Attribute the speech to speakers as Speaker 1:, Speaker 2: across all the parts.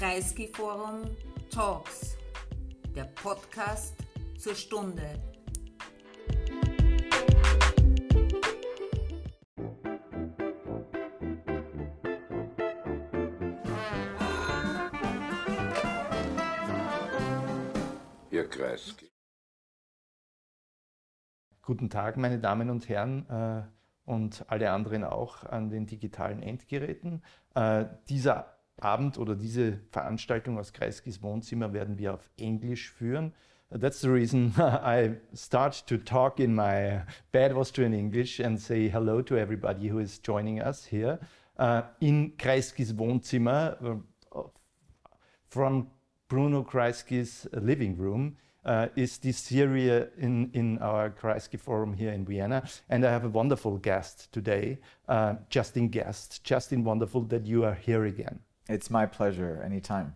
Speaker 1: Kreisky Forum Talks, der Podcast zur Stunde.
Speaker 2: Herr Kreisky.
Speaker 3: Guten Tag, meine Damen und Herren äh, und alle anderen auch an den digitalen Endgeräten. Äh, dieser Abend oder diese Veranstaltung aus Kreiskys Wohnzimmer werden wir auf Englisch führen. That's the reason I start to talk in my bad Austrian English and say hello to everybody who is joining us here uh, in Kreiskys Wohnzimmer uh, from Bruno Kreisky's living room. Uh, is this series in, in our Kreisky Forum here in Vienna. And I have a wonderful guest today, uh, Justin Guest. Justin, wonderful that you are here again.
Speaker 4: It's my pleasure, anytime.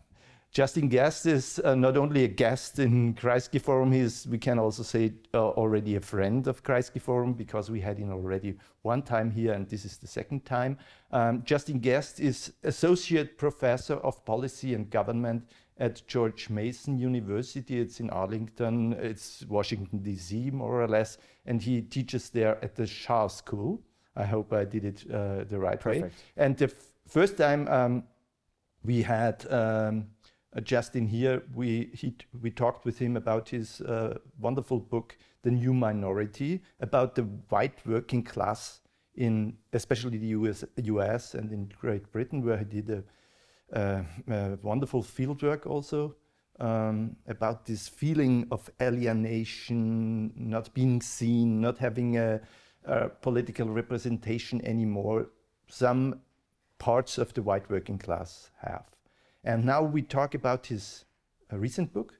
Speaker 3: Justin Guest is uh, not only a guest in Kreisky Forum, he's, we can also say uh, already a friend of Kreisky Forum because we had him already one time here and this is the second time. Um, Justin Guest is Associate Professor of Policy and Government at George Mason University. It's in Arlington, it's Washington, D.C., more or less, and he teaches there at the Schar School. I hope I did it uh, the right
Speaker 4: Perfect.
Speaker 3: way. And the first time um, we had um, uh, Justin here. We he, we talked with him about his uh, wonderful book, The New Minority, about the white working class in especially the US, US and in Great Britain, where he did a, a, a wonderful fieldwork also. Um, about this feeling of alienation, not being seen, not having a, a political representation anymore. Some parts of the white working class have. And now we talk about his uh, recent book.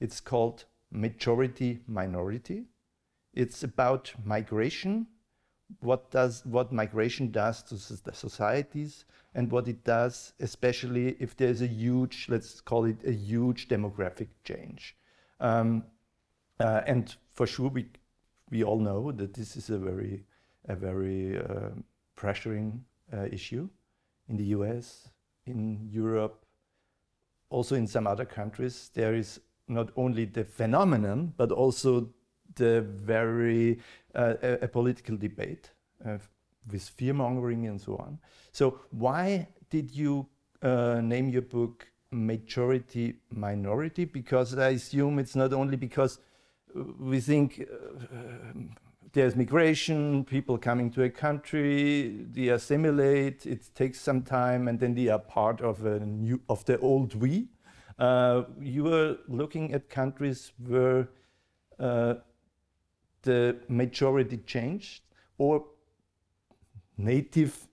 Speaker 3: It's called Majority Minority. It's about migration, what does what migration does to the societies, and what it does, especially if there's a huge, let's call it a huge demographic change. Um, uh, and for sure, we we all know that this is a very a very uh, pressuring uh, issue in the US, in Europe, also in some other countries, there is not only the phenomenon, but also the very uh, a, a, political debate uh, with fear mongering and so on. So, why did you uh, name your book Majority Minority? Because I assume it's not only because we think uh, there's migration, people coming to a country, they assimilate, it takes some time, and then they are part of a new of the old we. Uh, you were looking at countries where uh, the majority changed, or native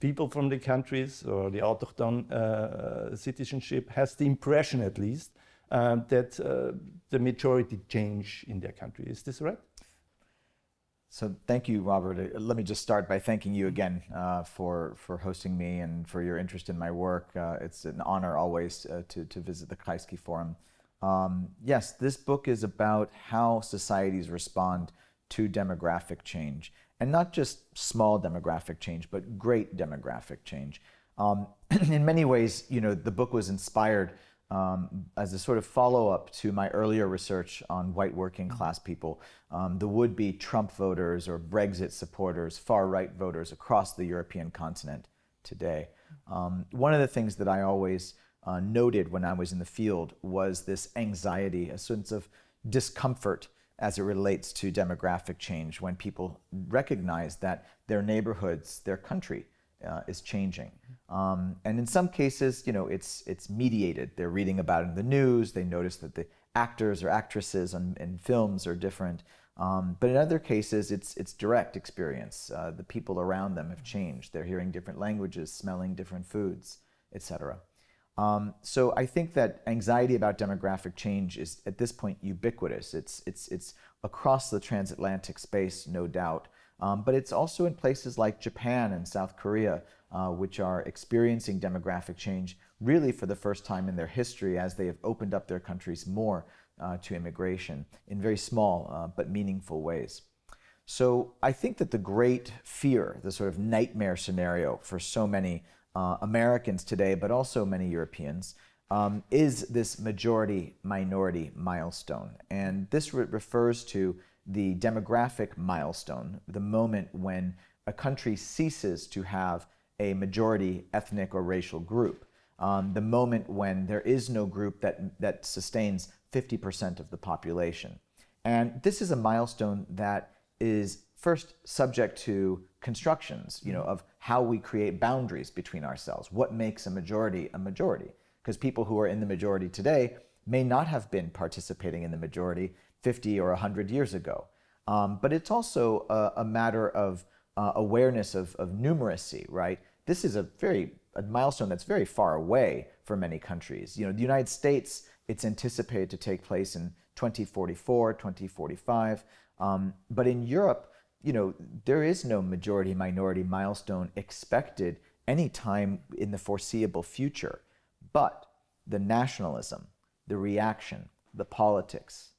Speaker 3: people from the countries or the autochthon uh, citizenship has the impression, at least, uh, that uh, the majority change in their country. Is this right?
Speaker 4: So thank you, Robert. Uh, let me just start by thanking you again uh, for for hosting me and for your interest in my work. Uh, it's an honor always uh, to to visit the Kreisky Forum. Um, yes, this book is about how societies respond to demographic change, and not just small demographic change, but great demographic change. Um, in many ways, you know, the book was inspired um, as a sort of follow up to my earlier research on white working mm-hmm. class people, um, the would be Trump voters or Brexit supporters, far right voters across the European continent today. Um, one of the things that I always uh, noted when I was in the field was this anxiety, a sense of discomfort as it relates to demographic change when people recognize that their neighborhoods, their country, uh, is changing. Um, and in some cases, you know, it's it's mediated. They're reading about it in the news. They notice that the actors or actresses in, in films are different. Um, but in other cases, it's it's direct experience. Uh, the people around them have changed. They're hearing different languages, smelling different foods, etc. Um, so I think that anxiety about demographic change is at this point ubiquitous. It's it's it's across the transatlantic space, no doubt. Um, but it's also in places like Japan and South Korea, uh, which are experiencing demographic change really for the first time in their history as they have opened up their countries more uh, to immigration in very small uh, but meaningful ways. So I think that the great fear, the sort of nightmare scenario for so many uh, Americans today, but also many Europeans, um, is this majority minority milestone. And this re- refers to the demographic milestone, the moment when a country ceases to have a majority ethnic or racial group, um, the moment when there is no group that, that sustains 50% of the population. And this is a milestone that is first subject to constructions, you know, of how we create boundaries between ourselves. What makes a majority a majority? Because people who are in the majority today may not have been participating in the majority 50 or 100 years ago. Um, but it's also a, a matter of uh, awareness of, of numeracy, right? This is a very a milestone that's very far away for many countries. You know, the United States, it's anticipated to take place in 2044, 2045. Um, but in Europe, you know, there is no majority minority milestone expected anytime in the foreseeable future. But the nationalism, the reaction, the politics,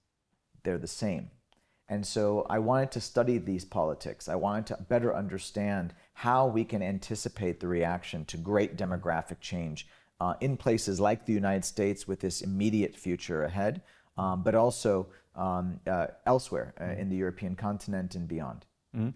Speaker 4: they're the same. And so I wanted to study these politics. I wanted to better understand how we can anticipate the reaction to great demographic change uh, in places like the United States with this immediate future ahead, um, but also um, uh, elsewhere uh, in the European continent and beyond.
Speaker 3: Mm.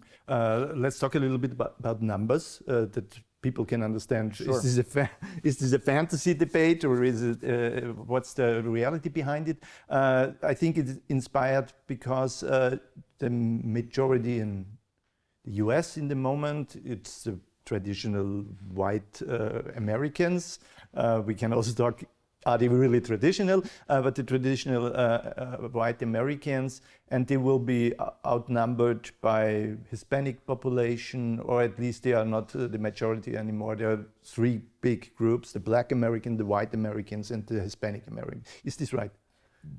Speaker 3: let's talk a little bit about, about numbers uh, that people can understand.
Speaker 4: Sure.
Speaker 3: Is, this a is this a fantasy debate or is it uh, what's the reality behind it? Uh, I think it's inspired because uh, the majority in the U.S. in the moment it's the traditional white uh, Americans. Uh, we can also talk are they really traditional? Uh, but the traditional uh, uh, white Americans, and they will be uh, outnumbered by Hispanic population, or at least they are not uh, the majority anymore. There are three big groups: the Black American, the White Americans, and the Hispanic American. Is this right?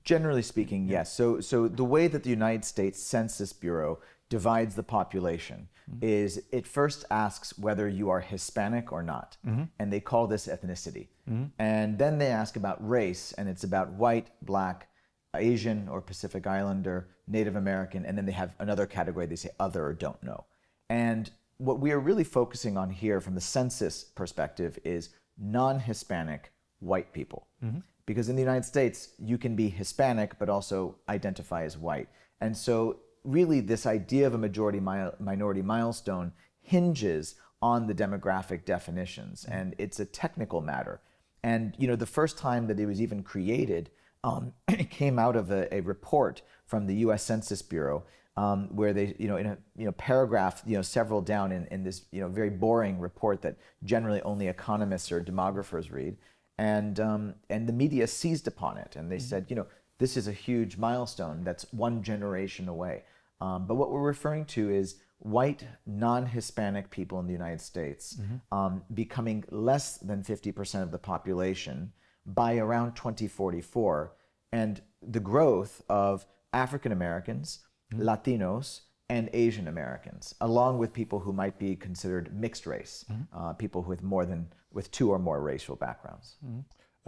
Speaker 4: Generally speaking, yes. So, so the way that the United States Census Bureau divides the population mm-hmm. is it first asks whether you are Hispanic or not, mm-hmm. and they call this ethnicity. Mm-hmm. And then they ask about race, and it's about white, black, Asian or Pacific Islander, Native American, and then they have another category they say other or don't know. And what we are really focusing on here from the census perspective is non Hispanic white people. Mm-hmm. Because in the United States, you can be Hispanic but also identify as white. And so really this idea of a majority mi- minority milestone hinges on the demographic definitions and it's a technical matter and you know the first time that it was even created um, it came out of a, a, report from the U.S. Census Bureau um, where they you know in a you know paragraph you know several down in, in this you know very boring report that generally only economists or demographers read and um, and the media seized upon it and they mm-hmm. said you know this is a huge milestone that's one generation away. Um, but what we're referring to is white non-Hispanic people in the United States mm-hmm. um, becoming less than 50% of the population by around 2044, and the growth of African Americans, mm-hmm. Latinos, and Asian Americans, along with people who might be considered mixed race, mm-hmm. uh, people with more than with two or more racial backgrounds.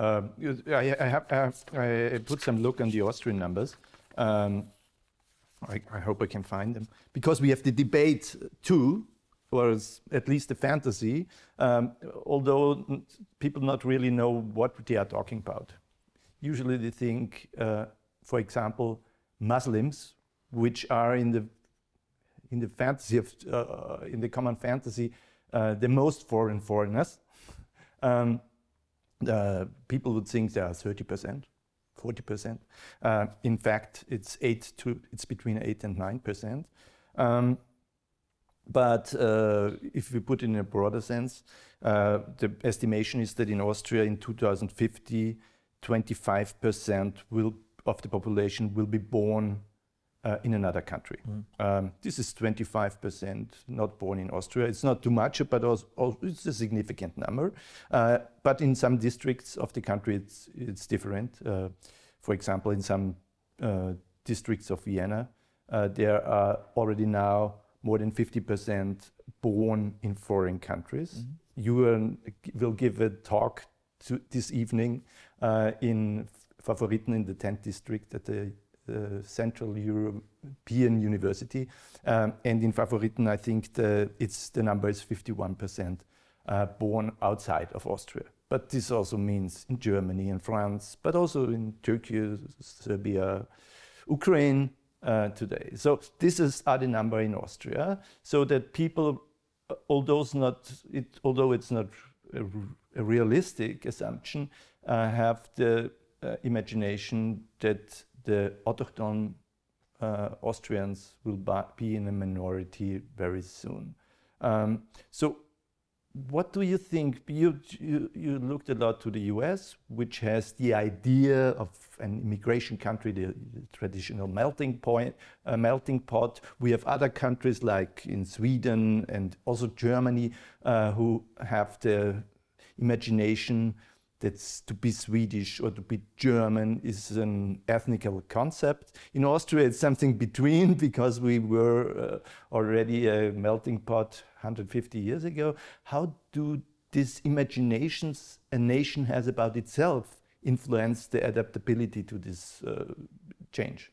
Speaker 3: Uh, I, I, have, I, have, I, put some look on the Austrian numbers. Um, I, I, hope I can find them because we have the debate too, or at least the fantasy. Um, although people not really know what they are talking about. Usually they think, uh, for example, Muslims, which are in the in the fantasy of uh, in the common fantasy, uh, the most foreign foreigners. Um, uh, people would think they are 30%, 40%. Uh, in fact, it's eight to it's between eight and nine percent. Um, but uh, if we put it in a broader sense, uh, the estimation is that in Austria in 2050, 25% will, of the population will be born uh, in another country. Mm. Um, this is 25% not born in Austria. It's not too much, but also, it's a significant number. Uh, but in some districts of the country, it's, it's different. Uh, for example, in some uh, districts of Vienna, uh, there are already now more than 50% born in foreign countries. Mm -hmm. You will give a talk this evening uh, in Favoriten in the 10th district at the Central European University. Um, and in Favoriten, I think the, it's, the number is 51% uh, born outside of Austria. but this also means in Germany and France, but also in Turkey, Serbia, Ukraine uh, today. So this is are the number in Austria, so that people, uh, although it's not, it, although it's not a, a realistic assumption, uh, have the uh, imagination that the autochthon uh, Austrians will be in a minority very soon. Um, so what do you think? You, you, you, looked a lot to the US, which has the idea of an immigration country, the, the traditional melting point, uh, melting pot. We have other countries like in Sweden and also Germany uh, who have the imagination that's to be Swedish or to be German is an ethnical concept. In Austria, it's something between because we were uh, already a melting pot 150 years ago. How do these imaginations a nation has about itself influence the adaptability to this uh, change?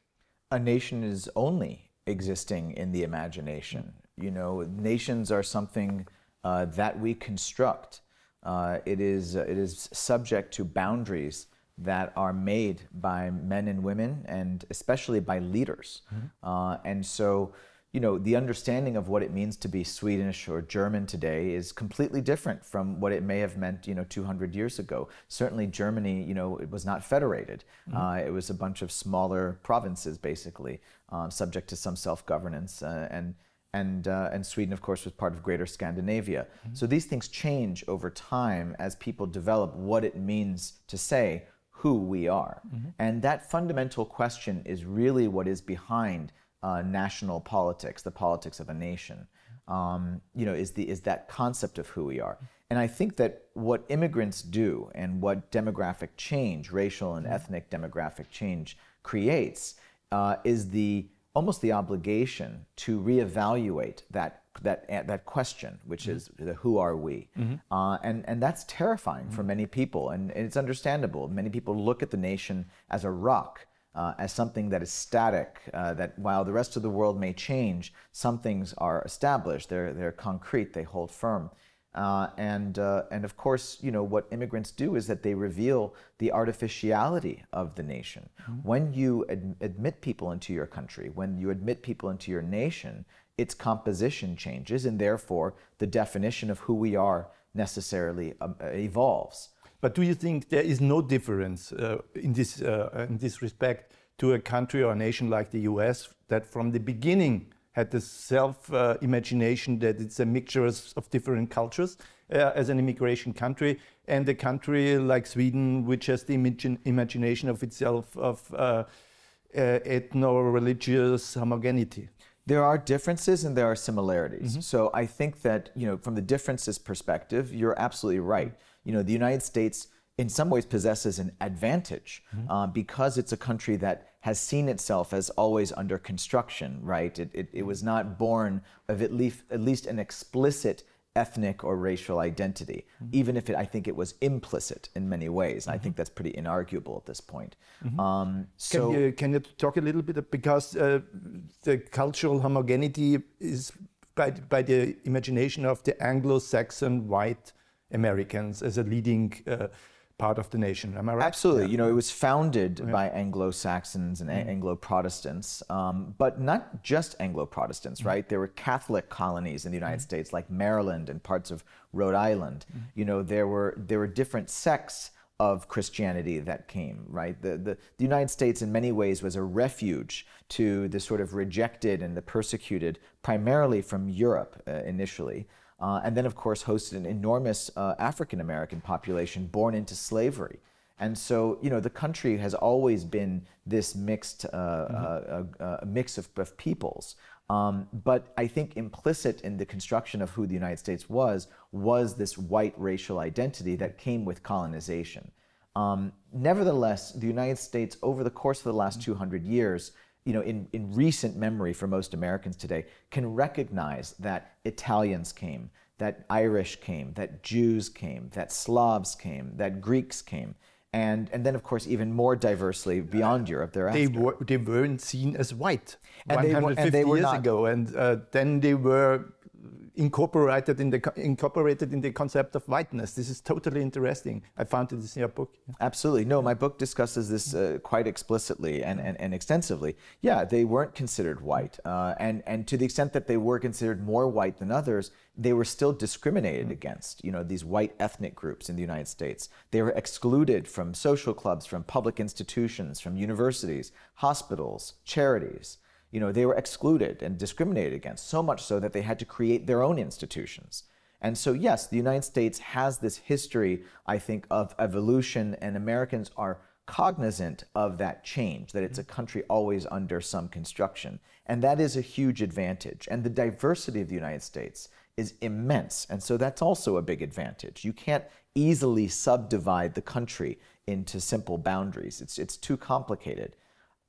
Speaker 4: A nation is only existing in the imagination. You know, nations are something uh, that we construct uh, it, is, uh, it is subject to boundaries that are made by men and women, and especially by leaders. Mm-hmm. Uh, and so, you know, the understanding of what it means to be Swedish or German today is completely different from what it may have meant, you know, 200 years ago. Certainly, Germany, you know, it was not federated. Mm-hmm. Uh, it was a bunch of smaller provinces, basically, uh, subject to some self-governance. Uh, and and, uh, and Sweden, of course, was part of Greater Scandinavia. Mm-hmm. So these things change over time as people develop what it means to say who we are. Mm-hmm. And that fundamental question is really what is behind uh, national politics, the politics of a nation. Um, you know, is, the, is that concept of who we are. And I think that what immigrants do and what demographic change, racial and mm-hmm. ethnic demographic change creates, uh, is the almost the obligation to reevaluate that that that question, which mm-hmm. is the who are we, mm-hmm. uh, and and that's terrifying mm-hmm. for many people, and, and, it's understandable. Many people look at the nation as a rock, uh, as something that is static. Uh, that while the rest of the world may change, some things are established. They're they're concrete. They hold firm. Uh, and, uh, and of course, you know, what immigrants do is that they reveal the artificiality of the nation. Mm-hmm. When you ad- admit people into your country, when you admit people into your nation, its composition changes, and therefore the definition of who we are necessarily um, evolves.
Speaker 3: But do you think there is no difference uh, in, this, uh, in this respect to a country or a nation like the US that from the beginning had the self uh, imagination that it's a mixture of different cultures uh, as an immigration country, and a country like Sweden, which has the imagine, imagination of itself of uh, uh ethno religious homogeneity.
Speaker 4: There are differences and there are similarities. Mm-hmm. So I think that, you know, from the differences perspective, you're absolutely right. You know, the United States in some ways possesses an advantage mm-hmm. uh, because it's a country that has seen itself as always under construction, right? It, it, it, was not born of at least, at least an explicit ethnic or racial identity, mm-hmm. even if it, I think it was implicit in many ways. And mm-hmm. I think that's pretty inarguable at this point.
Speaker 3: Mm-hmm. Um, so can you, can you talk a little bit because uh, the cultural homogeneity is by, by the imagination of the Anglo-Saxon white Americans as a leading uh, part of the nation. Am I right?
Speaker 4: Absolutely. Yeah. You know, it was founded yeah. by Anglo Saxons and mm. Anglo Protestants, um, but not just Anglo Protestants, mm. right? There were Catholic colonies in the United mm. States, like Maryland and parts of Rhode Island. You know, there were there were different sects of Christianity that came, right? The, the, the, United States, in many ways, was a refuge to the sort of rejected and the persecuted, primarily from Europe uh, initially. Uh, and then, of course, hosted an enormous uh, African American population born into slavery. And so, you know, the country has always been this mixed uh, mm-hmm. Uh, uh, mix of, of peoples. Um, but I think implicit in the construction of who the United States was was this white racial identity that came with colonization. Um, nevertheless, the United States, over the course of the last 200 years, you know, in, in recent memory for most Americans today, can recognize that Italians came, that Irish came, that Jews came, that Slavs came, that Greeks came. And, and then, of course, even more diversely beyond Europe thereafter.
Speaker 3: They, were, they weren't seen as white and 150 they were, and they years not, ago. And uh, then they were incorporated in the incorporated in the concept of whiteness. This is totally interesting. I found it in your book.
Speaker 4: Absolutely. No, my book discusses this uh, quite explicitly and, and, and extensively. Yeah, they weren't considered white. Uh, and, and to the extent that they were considered more white than others, they were still discriminated against. You know, these white ethnic groups in the United States. They were excluded from social clubs, from public institutions, from universities, hospitals, charities. You know, they were excluded and discriminated against, so much so that they had to create their own institutions. And so, yes, the United States has this history, I think, of evolution, and Americans are cognizant of that change, that it's a mm-hmm. country always under some construction. And that is a huge advantage. And the diversity of the United States is immense. And so that's also a big advantage. You can't easily subdivide the country into simple boundaries, it's, it's too complicated.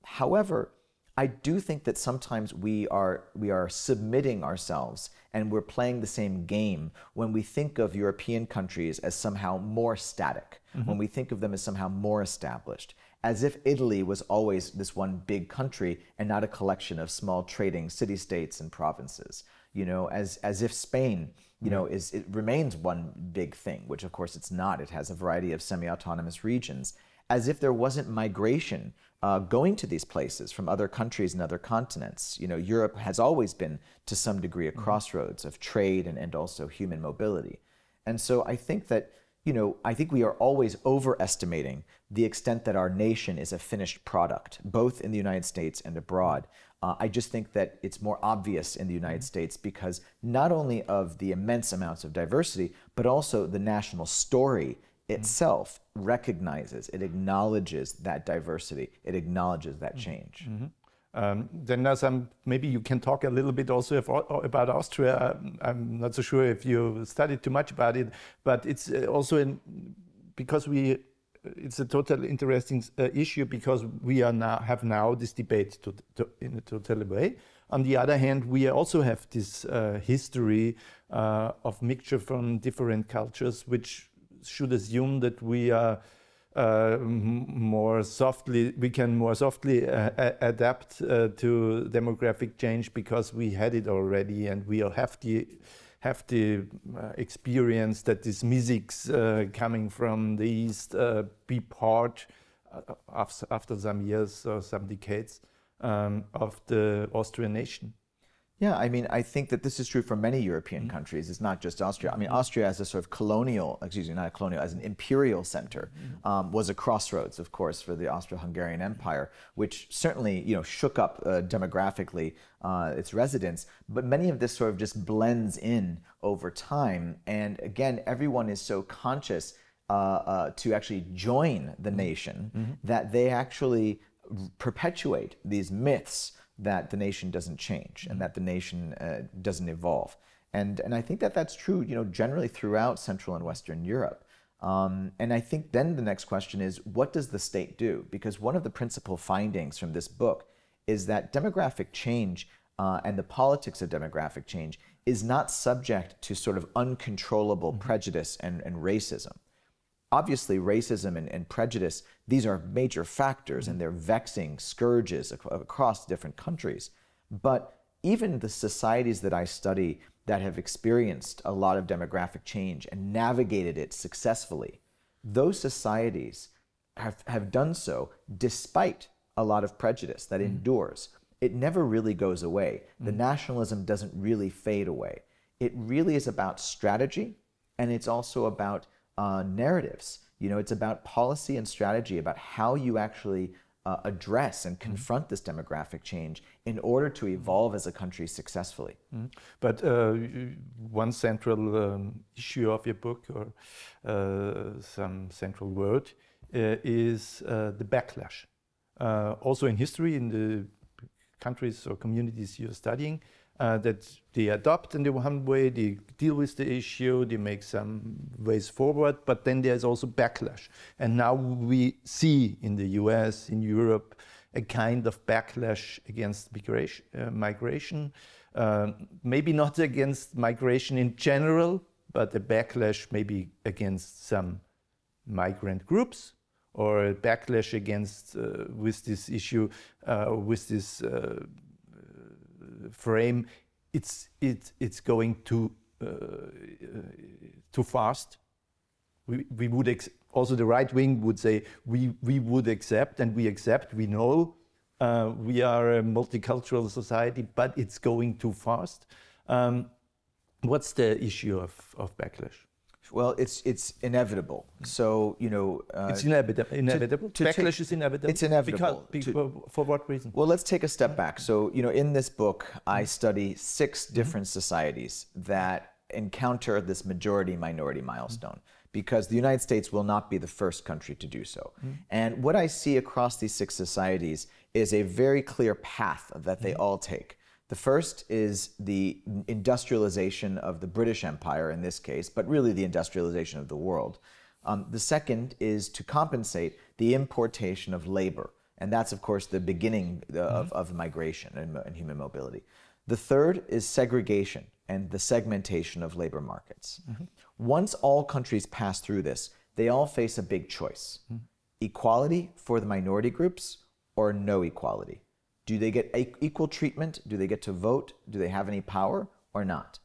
Speaker 4: However, I do think that sometimes we are we are submitting ourselves and we're playing the same game when we think of European countries as somehow more static, mm-hmm. when we think of them as somehow more established, as if Italy was always this one big country and not a collection of small trading city states and provinces. You know, as as if Spain, you know, is it remains one big thing, which of course it's not. It has a variety of semi-autonomous regions as if there wasn't migration uh, going to these places from other countries and other continents. You know, Europe has always been to some degree a crossroads of trade and, and also human mobility. And so I think that, you know, I think we are always overestimating the extent that our nation is a finished product, both in the United States and abroad. Uh, I just think that it's more obvious in the United States because not only of the immense amounts of diversity, but also the national story itself recognizes, it acknowledges that diversity, it acknowledges that change.
Speaker 3: Um, then there's maybe you can talk a little bit also about Austria. Um, I'm not so sure if you studied too much about it, but it's uh, also in, because we, it's a totally interesting uh, issue because we are now have now this debate to, to, in a total way. On the other hand, we also have this uh, history uh, of mixture from different cultures, which should assume that we are uh, more softly, we can more softly uh, adapt uh, to demographic change because we had it already, and we have the have the uh, experience that these musics coming from the east be part after some years or some decades um, of the Austrian nation.
Speaker 4: Yeah, I mean, I think that this is true for many European countries. It's not just Austria. I mean, Austria as a sort of colonial, excuse me, not a colonial, as an imperial center, um, was a crossroads, of course, for the Austro-Hungarian Empire, which certainly, you know, shook up uh, demographically uh, its residents. But many of this sort of just blends in over time. And again, everyone is so conscious uh, uh, to actually join the nation that they actually perpetuate these myths that the nation doesn't change and that the nation uh, doesn't evolve. And, and I think that that's true, you know, generally throughout Central and Western Europe. Um, and I think then the next question is, what does the state do? Because one of the principal findings from this book is that demographic change uh, and the politics of demographic change is not subject to sort of uncontrollable prejudice and, and racism obviously racism and, and prejudice these are major factors and they're vexing scourges ac- across different countries. But even the societies that i study that have experienced a lot of demographic change and navigated it successfully those societies have, have done so despite a lot of prejudice that mm. endures. It never really goes away. The mm. nationalism doesn't really fade away. It really is about strategy and it's also about uh, narratives. You know, it's about policy and strategy, about how you actually uh, address and confront this demographic change in order to evolve as a country successfully.
Speaker 3: But uh, one central um, issue of your book, or uh, some central word, uh, is uh, the backlash. Uh, also in history, in the countries or communities you're studying, uh, that they adopt in the one way, they deal with the issue, they make some ways forward, but then there's also backlash. And now we see in the US, in Europe, a kind of backlash against migration, uh, migration. Um, maybe not against migration in general, but a backlash maybe against some migrant groups or a backlash against uh, with this issue uh, with this uh, frame it's it's it's going too uh, too fast. We, we would also the right wing would say we we would accept and we accept. We know uh, we are a multicultural society, but it's going too fast. Um, what's the issue of, of backlash?
Speaker 4: Well, it's it's inevitable. Mm. So you know, uh,
Speaker 3: It's inevitable. Inevitable.
Speaker 4: to
Speaker 3: backlash
Speaker 4: take-
Speaker 3: is inevitable.
Speaker 4: it's inevitable.
Speaker 3: Because,
Speaker 4: To-
Speaker 3: because- for what reason?
Speaker 4: Well, let's take a step mm. back. So, you know, in this book, I mm. study six mm-hmm. different societies that encounter this majority minority milestone because the United States will not be the first country to do so. And what I see across these six societies is a very clear path that they mm-hmm. all take. The first is the industrialization of the British Empire in this case, but really the industrialization of the world. Um, the second is to compensate the importation of labor. And that's, of course, the beginning uh, of, of migration and, and human mobility. The third is segregation and the segmentation of labor markets. Once all countries pass through this, they all face a big choice equality for the minority groups or no equality. Do they get equal treatment? Do they get to vote? Do they have any power or not?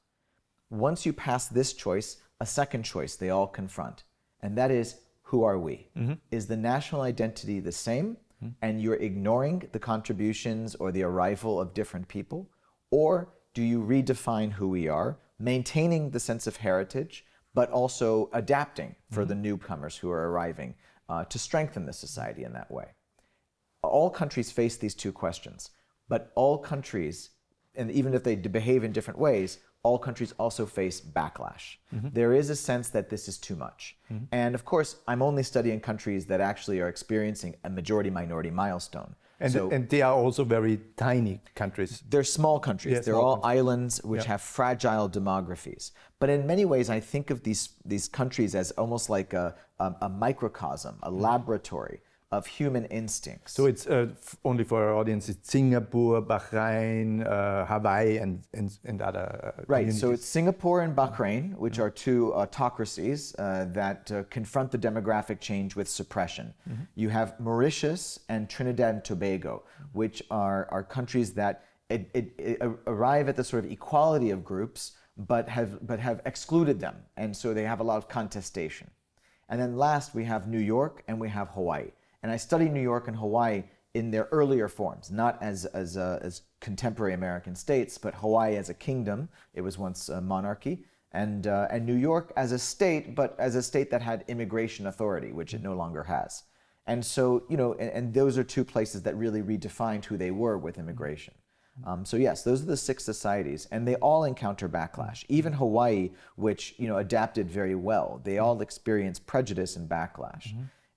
Speaker 4: Once you pass this choice, a second choice they all confront, and that is who are we? Mm-hmm. Is the national identity the same, mm-hmm. and you're ignoring the contributions or the arrival of different people? Or do you redefine who we are, maintaining the sense of heritage, but also adapting for mm-hmm. the newcomers who are arriving uh, to strengthen the society in that way? All countries face these two questions, but all countries, and even if they behave in different ways, all countries also face backlash. Mm-hmm. There is a sense that this is too much. Mm-hmm. And of course, I'm only studying countries that actually are experiencing a majority minority milestone.
Speaker 3: And,
Speaker 4: so
Speaker 3: and they are also very tiny countries.
Speaker 4: they're small countries.
Speaker 3: Yeah,
Speaker 4: they're
Speaker 3: small
Speaker 4: all
Speaker 3: countries.
Speaker 4: islands which
Speaker 3: Yeah.
Speaker 4: have fragile demographies. But in many ways, I think of these, these countries as almost like a, a, a microcosm, a mm-hmm. laboratory of human instincts.
Speaker 3: So it's uh, f- only for our audience. It's Singapore, Bahrain, uh, Hawaii, and and, and other uh,
Speaker 4: Right. So it's Singapore and Bahrain, which are two autocracies uh, that uh, confront the demographic change with suppression. You have Mauritius and Trinidad and Tobago, which are, are countries that it, it, it arrive at the sort of equality of groups, but have but have excluded them, and so they have a lot of contestation. And then last, we have New York and we have Hawaii. And I study New York and Hawaii in their earlier forms, not as, as, uh, as contemporary American states, but Hawaii as a kingdom. It was once a monarchy. And, uh, and New York as a state, but as a state that had immigration authority, which it no longer has. And so, you know, and, and those are two places that really redefined who they were with immigration. Um, so yes, those are the six societies, and they all encounter backlash. Even Hawaii, which you know adapted very well, they all experience prejudice and backlash.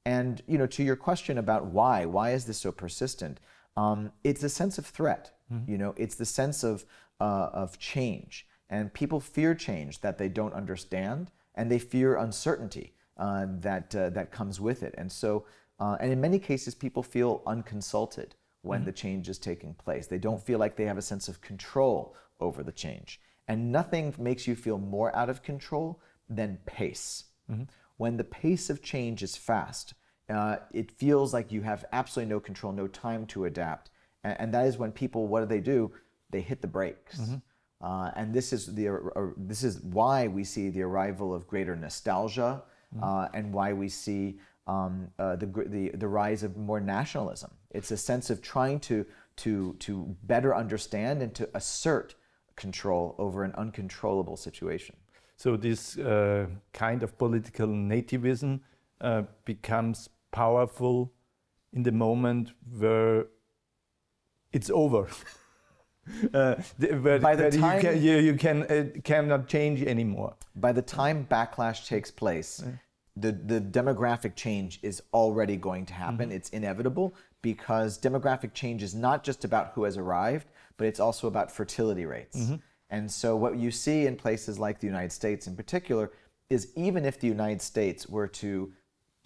Speaker 4: And you know, to your question about why, why is this so persistent? Um, it's a sense of threat. You know, it's the sense of uh, of change, and people fear change that they don't understand, and they fear uncertainty uh, that uh, that comes with it. And so, uh, and in many cases, people feel unconsulted when the change is taking place. They don't feel like they have a sense of control over the change. And nothing makes you feel more out of control than pace. When the pace of change is fast, uh, it feels like you have absolutely no control, no time to adapt. And, and that is when people, what do they do? They hit the brakes. Uh, and this is the uh, this is why we see the arrival of greater nostalgia, uh, and why we see um, uh, the, the the rise of more nationalism. It's a sense of trying to to to better understand and to assert control over an uncontrollable situation.
Speaker 3: So this uh, kind of political nativism uh, becomes powerful in the moment where it's over. uh, the- where,
Speaker 4: By the time-
Speaker 3: you can, you, you can uh, cannot change anymore.
Speaker 4: By the time backlash takes place, the, the demographic change is already going to happen. It's inevitable because demographic change is not just about who has arrived, but it's also about fertility rates. And so, what you see in places like the United States in particular is even if the United States were to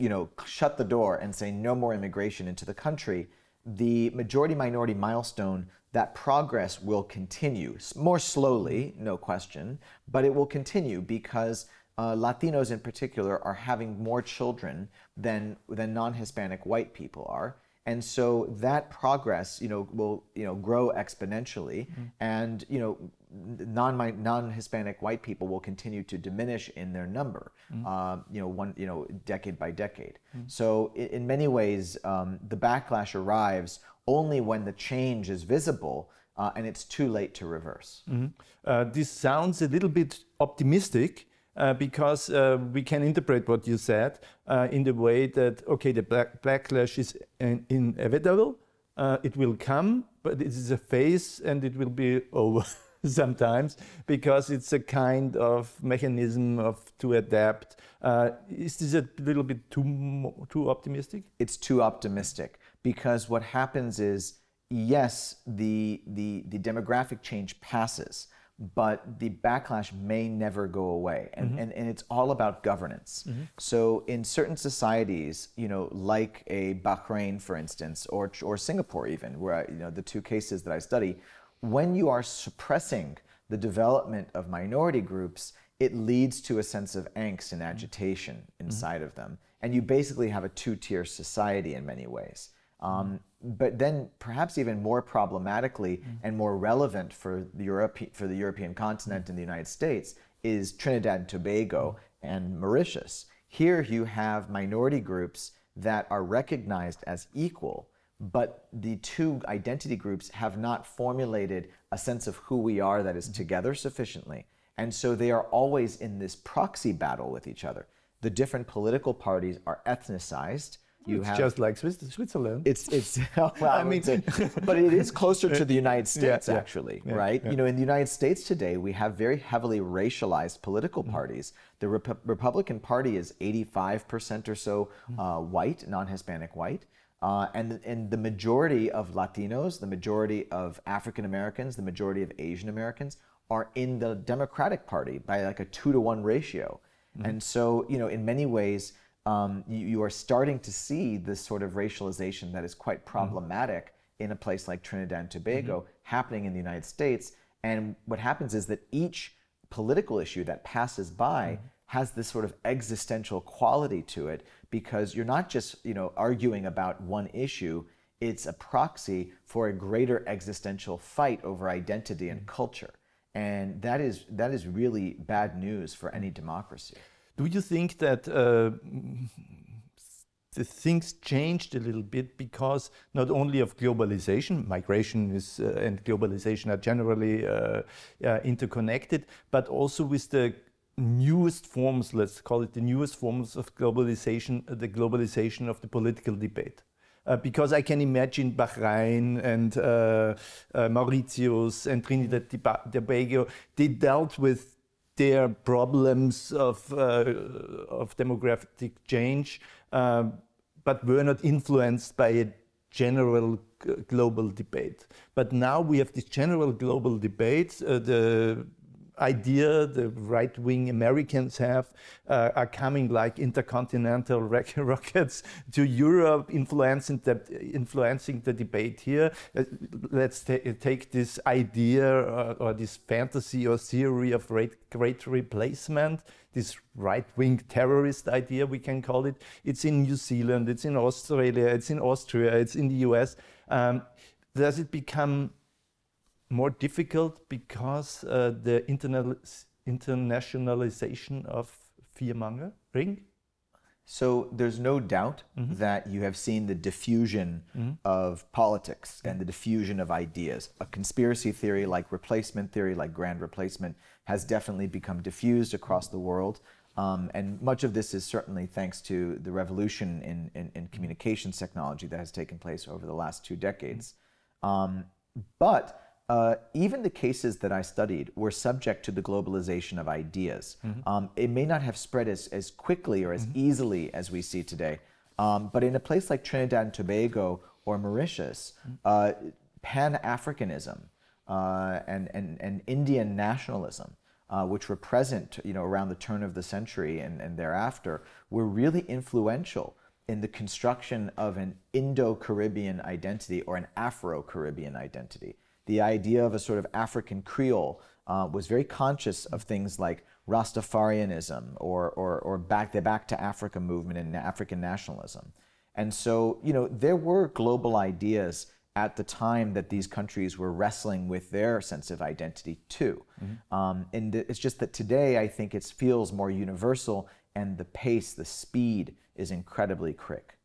Speaker 4: you know, shut the door and say no more immigration into the country, the majority minority milestone, that progress will continue. More slowly, no question, but it will continue because uh, Latinos in particular are having more children than, than non Hispanic white people are. And so that progress, you know, will you know grow exponentially, and you know non non Hispanic white people will continue to diminish in their number. Uh, you know, one you know decade by decade. So in, in many ways, um, the backlash arrives only when the change is visible, uh, and it's too late to reverse.
Speaker 3: Uh, this sounds a little bit optimistic uh, because uh, we can interpret what you said uh, in the way that okay, the back- backlash is in- inevitable. Uh, it will come, but it is a phase, and it will be over sometimes because it's a kind of mechanism of to adapt. Uh, is this a little bit too too optimistic?
Speaker 4: it's too optimistic because what happens is yes the the the demographic change passes but the backlash may never go away and, and, and it's all about governance so in certain societies you know like a bahrain for instance or or singapore even where I, you know the two cases that i study when you are suppressing the development of minority groups, it leads to a sense of angst and mm-hmm. agitation mm-hmm. inside of them. And you basically have a two tier society in many ways. Mm-hmm. Um, but then, perhaps even more problematically and more relevant for the, Europe, for the European continent and the United States is Trinidad and Tobago and Mauritius. Here you have minority groups that are recognized as equal but the two identity groups have not formulated a sense of who we are that is together sufficiently. And so they are always in this proxy battle with each other. The different political parties are ethnicized. You
Speaker 3: it's
Speaker 4: have
Speaker 3: just like Switzerland.
Speaker 4: it's it's well, I
Speaker 3: mean-
Speaker 4: mean, but it is closer to the United States
Speaker 3: yeah,
Speaker 4: actually,
Speaker 3: yeah,
Speaker 4: right?
Speaker 3: yeah.
Speaker 4: You know, in the United States today, we have very heavily racialized political
Speaker 3: Mm-hmm.
Speaker 4: parties. The Rep- Republican Party is 85% or so
Speaker 3: Mm-hmm.
Speaker 4: uh, white, non-Hispanic white. Uh, and, and the majority of Latinos, the majority of African Americans, the majority of Asian Americans are in the Democratic Party by like a two to one ratio. And so, you know, in many ways, um, you, you are starting to see this sort of racialization that is quite problematic in a place like Trinidad and Tobago happening in the United States. And what happens is that each political issue that passes by has this sort of existential quality to it because you're not just you know arguing about one issue. It's a proxy for a greater existential fight over identity and culture. And that is that is really bad news for any democracy.
Speaker 3: Do you think that uh, the things changed a little bit because not only of globalization, migration is uh, and globalization are generally uh, uh, interconnected, but also with the newest forms, let's call it the newest forms of globalization, uh, the globalization of the political debate. Uh, because I can imagine Bahrain and uh, uh, Mauritius and Trinidad and Tobago, they dealt with their problems of, uh, of demographic change, um, but were not influenced by a general global debate. But now we have this general global debate. Uh, the idea the right wing Americans have uh, are coming like intercontinental rock- rockets to Europe, influencing the, influencing the debate here. Uh, let's ta- take this idea or, or this fantasy or theory of great, great replacement, this right wing terrorist idea, we can call it. It's in New Zealand, it's in Australia, it's in Austria, it's in the US. Um, does it become more difficult because uh, the internationalization of fearmongering?
Speaker 4: So there's no doubt that you have seen the diffusion of politics and the diffusion of ideas. A conspiracy theory like replacement theory, like grand replacement, has definitely become diffused across the world. Um, and much of this is certainly thanks to the revolution in, in, in communications technology that has taken place over the last two decades. Um, but uh, even the cases that I studied were subject to the globalization of ideas. Um, it may not have spread as, as quickly or as easily as we see today, um, but in a place like Trinidad and Tobago or Mauritius, uh, Pan Africanism uh, and, and, and Indian nationalism. Uh, which were present, you know, around the turn of the century and, and thereafter, were really influential in the construction of an Indo-Caribbean identity or an Afro-Caribbean identity. The idea of a sort of African Creole uh, was very conscious of things like Rastafarianism or, or, or back the Back to Africa movement and African nationalism. And so, you know, there were global ideas at the time that these countries were wrestling with their sense of identity too. Um, and it's just that today I think it feels more universal and the pace, the speed is incredibly quick.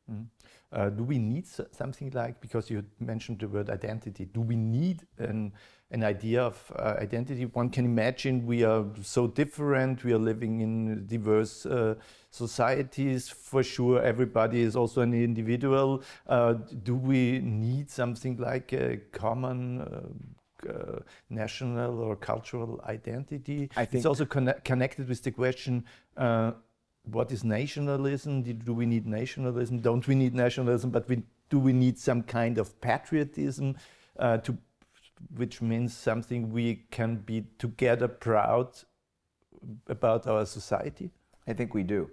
Speaker 3: Uh, do we need something like, because you mentioned the word identity, do we need an, an idea of uh, identity? One can imagine we are so different, we are living in diverse uh, societies. For sure, everybody is also an individual. Uh, do we need something like a common uh, uh, national or cultural identity?
Speaker 4: I
Speaker 3: it's also conne- connected with the question uh, what is nationalism? Do- we need nationalism? Don't we need nationalism? But we, do we need some kind of patriotism, uh, to, which means something we can be together proud about our society?
Speaker 4: I think we do.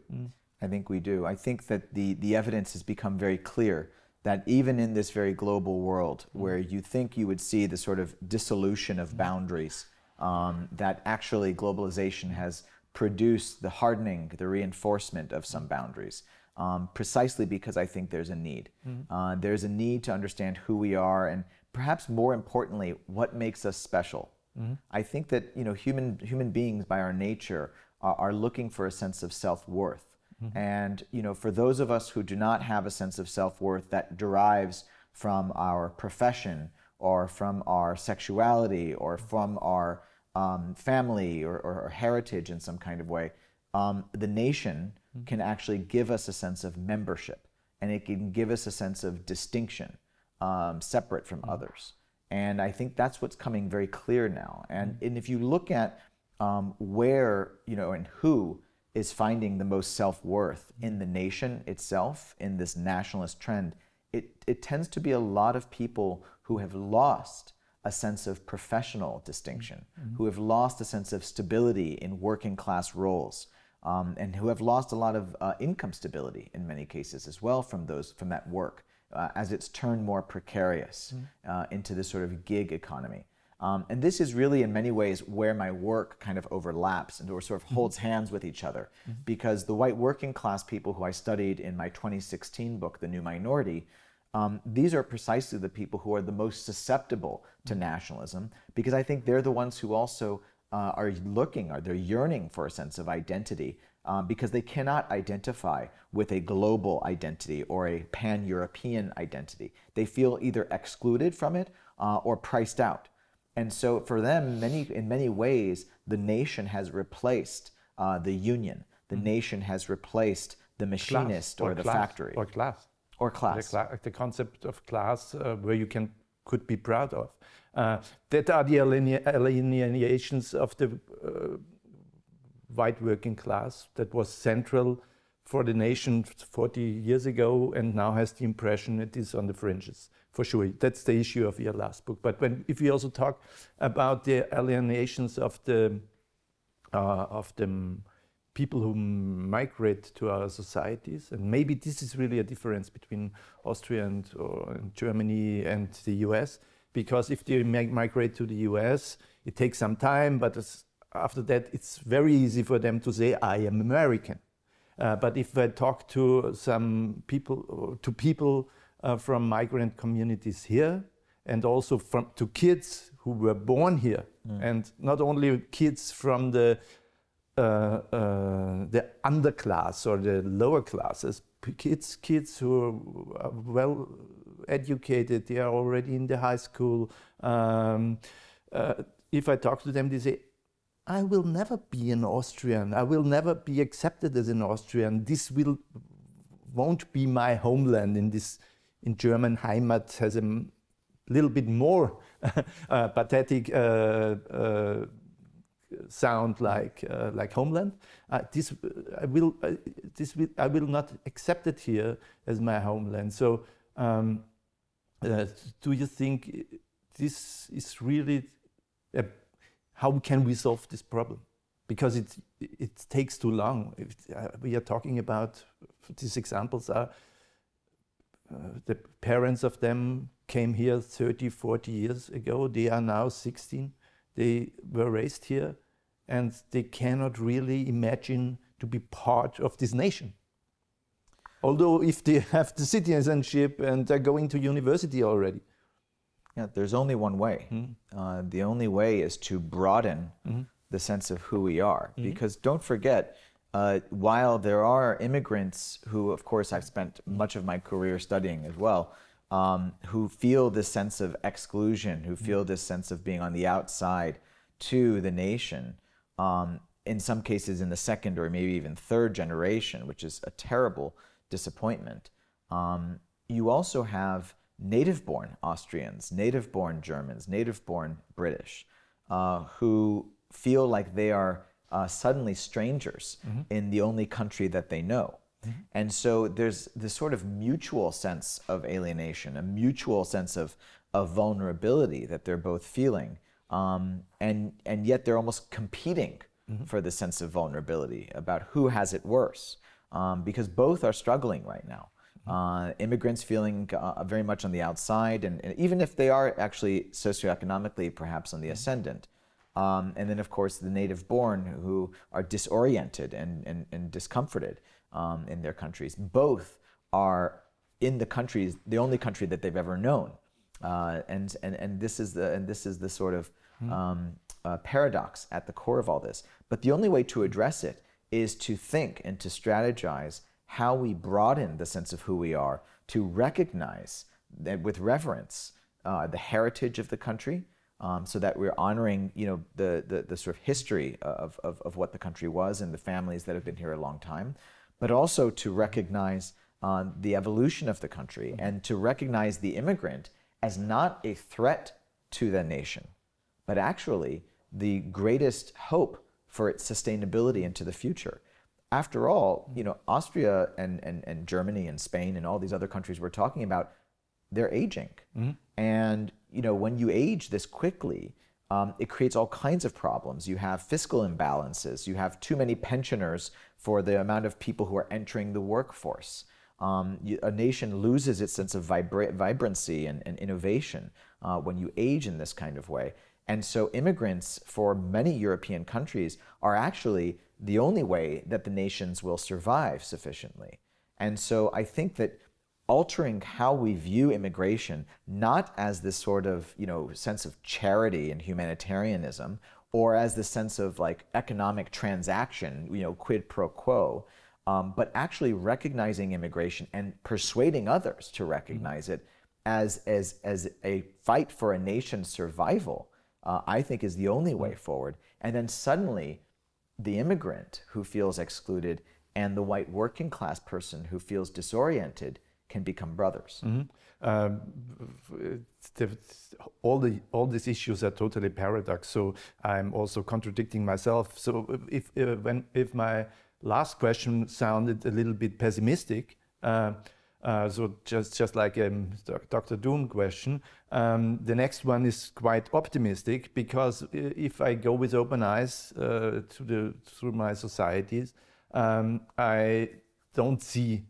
Speaker 4: I think we do. I think that the, the evidence has become very clear that even in this very global world where you think you would see the sort of dissolution of boundaries, um, that actually globalization has produced the hardening, the reinforcement of some boundaries. Um, precisely because I think there's a need. Uh, there's a need to understand who we are, and perhaps more importantly, what makes us special. I think that you know human human beings by our nature are, are looking for a sense of self worth, and you know for those of us who do not have a sense of self worth that derives from our profession or from our sexuality or from our um, family or, or, or heritage in some kind of way, um, the nation can actually give us a sense of membership, and it can give us a sense of distinction, um, separate from others. And I think that's what's coming very clear now. And, and if you look at um, where, you know, and who is finding the most self worth in the nation itself, in this nationalist trend, it, it tends to be a lot of people who have lost a sense of professional distinction, who have lost a sense of stability in working class roles. Um, and who have lost a lot of uh, income stability in many cases as well from those from that work uh, as it's turned more precarious uh, into this sort of gig economy. Um, and this is really, in many ways, where my work kind of overlaps and or sort of holds hands with each other. Because the white working class people who I studied in my 2016 book, The New Minority, um, these are precisely the people who are the most susceptible to nationalism because I think they're the ones who also uh, are looking, or they're yearning for a sense of identity um, because they cannot identify with a global identity or a pan European identity. They feel either excluded from it uh, or priced out. And so for them, many, in many ways, the nation has replaced uh, the union. The nation has replaced the machinist or, the
Speaker 3: class,
Speaker 4: factory
Speaker 3: or class.
Speaker 4: Or
Speaker 3: the,
Speaker 4: class.
Speaker 3: cla- the concept of class uh, where you can could be proud of. Uh, that are the alienations of the uh, white working class that was central for the nation 40 years ago and now has the impression it is on the fringes for sure that's the issue of your last book but when if we also talk about the alienations of the uh, of the people who migrate to our societies. And maybe this is really a difference between Austria and, or, and Germany and the US because if they migrate to the US it takes some time but after that it's very easy for them to say I am American. Uh, but if I talk to some people, to people uh, from migrant communities here, and also from to kids who were born here, and not only kids from the the underclass or the lower classes, kids kids who are well educated, they are already in the high school. Um, uh, if I talk to them, they say, I will never be an Austrian. I will never be accepted as an Austrian. This will won't be my homeland. In this, in German, Heimat has a little bit more uh, pathetic uh, uh, sound like uh, like homeland. Uh, this I will uh, this will, I will not accept it here as my homeland. So, um, uh, do you think this is really a how can we solve this problem? Because it it takes too long. Uh, we are talking about these examples are uh, the parents of them came here 30, 40 years ago. They are now 16. They were raised here, and they cannot really imagine to be part of this nation. Although if they have the citizenship and they're going to university already.
Speaker 4: Yeah, there's only one way. Uh, the only way is to broaden the sense of who we are. Because don't forget, uh, while there are immigrants who, of course, I've spent much of my career studying as well, um, who feel this sense of exclusion, who feel this sense of being on the outside to the nation, um, in some cases in the second or maybe even third generation, which is a terrible disappointment. Um, you also have native born Austrians, native born Germans, native born British, uh, who feel like they are uh, suddenly strangers in the only country that they know. And so there's this sort of mutual sense of alienation, a mutual sense of, of vulnerability that they're both feeling. Um, and, and yet they're almost competing for the sense of vulnerability about who has it worse, um, because both are struggling right now. Uh, immigrants feeling uh, very much on the outside, and, and even if they are actually socioeconomically perhaps on the ascendant. Um, and then, of course, the native born who are disoriented and, and, and discomforted um, in their countries. Both are in the countries, the only country that they've ever known. Uh, and, and, and, this is the, and this is the sort of um, uh, paradox at the core of all this. But the only way to address it is to think and to strategize how we broaden the sense of who we are, to recognize that with reverence uh, the heritage of the country, um, so that we're honoring, you know, the, the, the sort of history of, of, of what the country was and the families that have been here a long time, but also to recognize uh, the evolution of the country and to recognize the immigrant as not a threat to the nation, but actually the greatest hope for its sustainability into the future. After all, you know, Austria and, and, and Germany and Spain and all these other countries we're talking about, they're aging. And, you know, when you age this quickly, um, it creates all kinds of problems. You have fiscal imbalances. You have too many pensioners for the amount of people who are entering the workforce. Um, you, a nation loses its sense of vibra- vibrancy and, and innovation uh, when you age in this kind of way. And so, immigrants for many European countries are actually the only way that the nations will survive sufficiently. And so, I think that altering how we view immigration not as this sort of you know sense of charity and humanitarianism or as the sense of like economic transaction you know quid pro quo um, but actually recognizing immigration and persuading others to recognize it as as as a fight for a nation's survival uh, i think is the only way forward and then suddenly the immigrant who feels excluded and the white working class person who feels disoriented can become brothers.
Speaker 3: Um, the, all the all these issues are totally paradox. So I'm also contradicting myself. So if uh, when if my last question sounded a little bit pessimistic, uh, uh, so just just like um, Dr. Doom question, um, the next one is quite optimistic because if I go with open eyes uh, to the through my societies, um, I don't see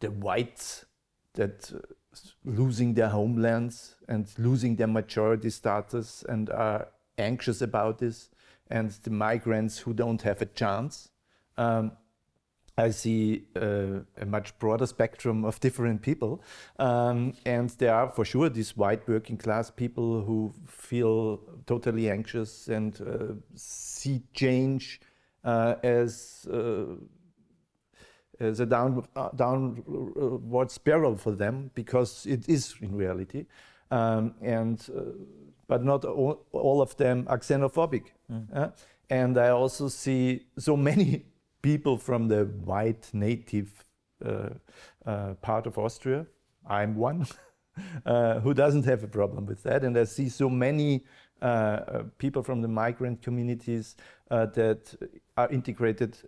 Speaker 3: the whites that uh, losing their homelands and losing their majority status and are anxious about this, and the migrants who don't have a chance. Um, I see uh, a much broader spectrum of different people, um, and there are for sure these white working class people who feel totally anxious and uh, see change uh, as as a down, uh, downward spiral for them because it is in reality. Um, and uh, but not all, all, of them are xenophobic. Mm. Uh, and I also see so many people from the white native uh, uh, part of Austria. I'm one uh, who doesn't have a problem with that, and I see so many. people from the migrant communities that are integrated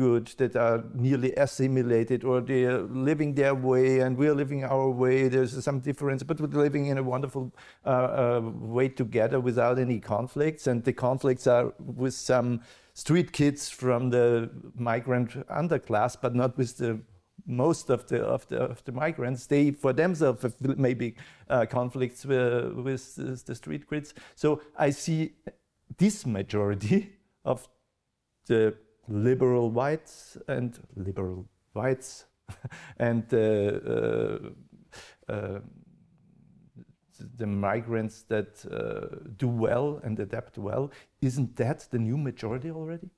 Speaker 3: good, that are nearly assimilated, or they are living their way and we're living our way. There's some difference, but we're living in a wonderful uh, uh, way together without any conflicts. And the conflicts are with some street kids from the migrant underclass, but not with the most of the of the, of the migrants. They for themselves maybe uh, conflicts with, with the street kids. So I see this majority of the liberal whites and liberal whites and uh, uh, uh, the migrants that uh, do well and adapt well, isn't that the new majority already?